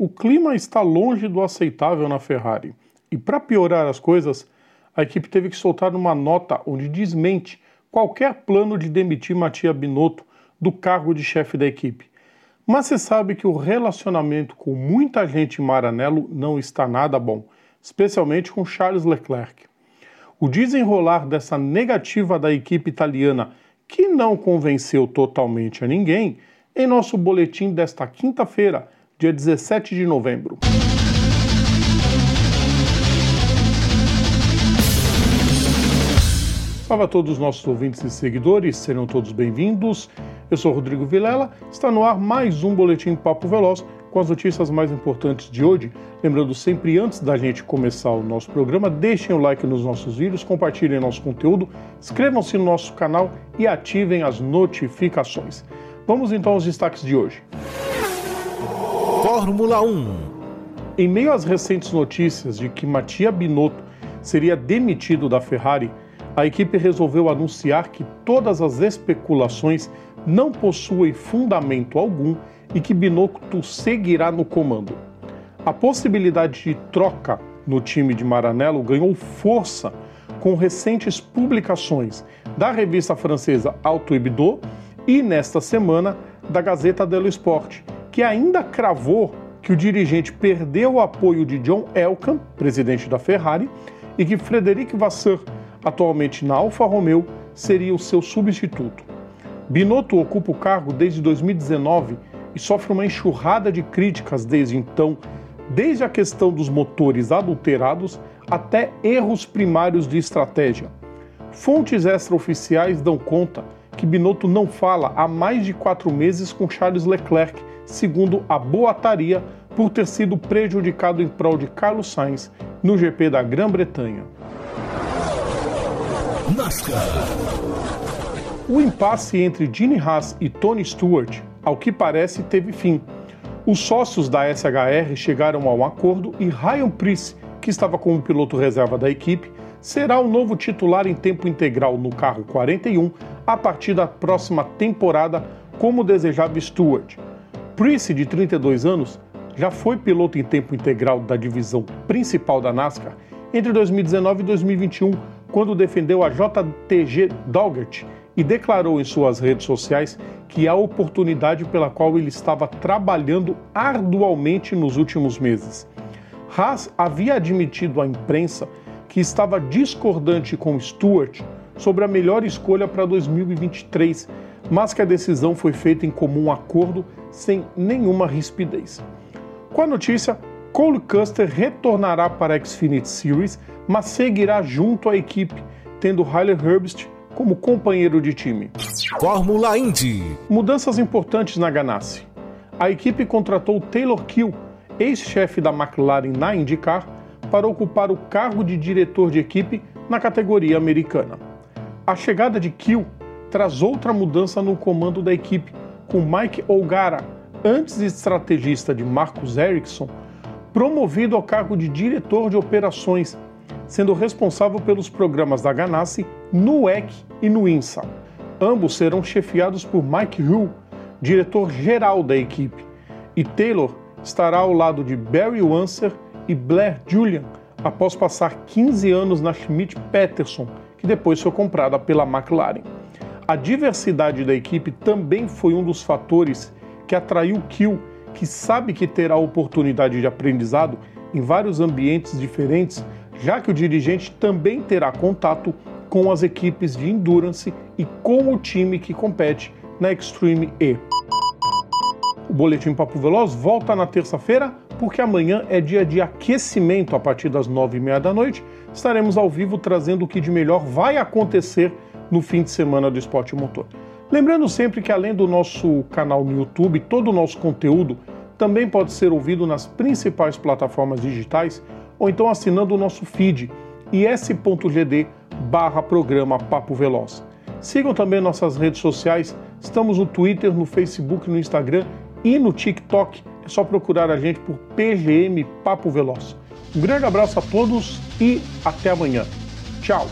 o clima está longe do aceitável na Ferrari. E para piorar as coisas, a equipe teve que soltar uma nota onde desmente qualquer plano de demitir Mattia Binotto do cargo de chefe da equipe. Mas você sabe que o relacionamento com muita gente em Maranello não está nada bom, especialmente com Charles Leclerc. O desenrolar dessa negativa da equipe italiana, que não convenceu totalmente a ninguém, em nosso boletim desta quinta-feira, dia 17 de novembro. Salve a todos os nossos ouvintes e seguidores, serão todos bem-vindos. Eu sou Rodrigo Vilela, está no ar mais um Boletim Papo Veloz com as notícias mais importantes de hoje. Lembrando sempre, antes da gente começar o nosso programa, deixem o like nos nossos vídeos, compartilhem nosso conteúdo, inscrevam-se no nosso canal e ativem as notificações. Vamos então aos destaques de hoje. Fórmula 1 Em meio às recentes notícias de que Mattia Binotto seria demitido da Ferrari, a equipe resolveu anunciar que todas as especulações não possuem fundamento algum e que Binotto seguirá no comando. A possibilidade de troca no time de Maranello ganhou força com recentes publicações da revista francesa Auto Hebdo e, nesta semana, da Gazeta dello Sport, que ainda cravou que o dirigente perdeu o apoio de John Elkann, presidente da Ferrari, e que Frederic Vasseur, atualmente na Alfa Romeo, seria o seu substituto. Binotto ocupa o cargo desde 2019 e sofre uma enxurrada de críticas desde então, desde a questão dos motores adulterados até erros primários de estratégia. Fontes extraoficiais dão conta que Binotto não fala há mais de quatro meses com Charles Leclerc, segundo a boataria, por ter sido prejudicado em prol de Carlos Sainz no GP da Grã-Bretanha. O impasse entre Gene Haas e Tony Stewart, ao que parece, teve fim. Os sócios da SHR chegaram a um acordo e Ryan Preece, que estava como piloto reserva da equipe, será o novo titular em tempo integral no carro 41 a partir da próxima temporada, como desejava Stewart. Preece, de 32 anos, já foi piloto em tempo integral da divisão principal da NASCAR entre 2019 e 2021, quando defendeu a JTG Daugert e declarou em suas redes sociais que a oportunidade pela qual ele estava trabalhando arduamente nos últimos meses. Haas havia admitido à imprensa que estava discordante com Stewart sobre a melhor escolha para 2023, mas que a decisão foi feita em comum acordo sem nenhuma rispidez. Com a notícia, Cole Custer retornará para a Xfinity Series, mas seguirá junto à equipe, tendo Riley Herbst como companheiro de time. Fórmula Indy Mudanças importantes na Ganassi. A equipe contratou Taylor Kill, ex-chefe da McLaren na IndyCar, para ocupar o cargo de diretor de equipe na categoria americana. A chegada de Kill traz outra mudança no comando da equipe, com Mike O'Gara, antes estrategista de Marcus Ericsson, promovido ao cargo de diretor de operações, sendo responsável pelos programas da Ganassi no WEC e no INSA. Ambos serão chefiados por Mike Hull, diretor-geral da equipe, e Taylor estará ao lado de Barry Wanser e Blair Julian após passar 15 anos na Schmidt Peterson, que depois foi comprada pela McLaren. A diversidade da equipe também foi um dos fatores que atraiu Kill, que sabe que terá oportunidade de aprendizado em vários ambientes diferentes, já que o dirigente também terá contato com as equipes de endurance e com o time que compete na Extreme E. O Boletim Papo Veloz volta na terça-feira, porque amanhã é dia de aquecimento a partir das nove e meia da noite. Estaremos ao vivo trazendo o que de melhor vai acontecer no fim de semana do esporte motor. Lembrando sempre que além do nosso canal no YouTube, todo o nosso conteúdo também pode ser ouvido nas principais plataformas digitais ou então assinando o nosso feed is.gd barra programa Papo Veloz. Sigam também nossas redes sociais, estamos no Twitter, no Facebook, no Instagram e no TikTok. É só procurar a gente por PGM Papo Veloz. Um grande abraço a todos e até amanhã. Tchau!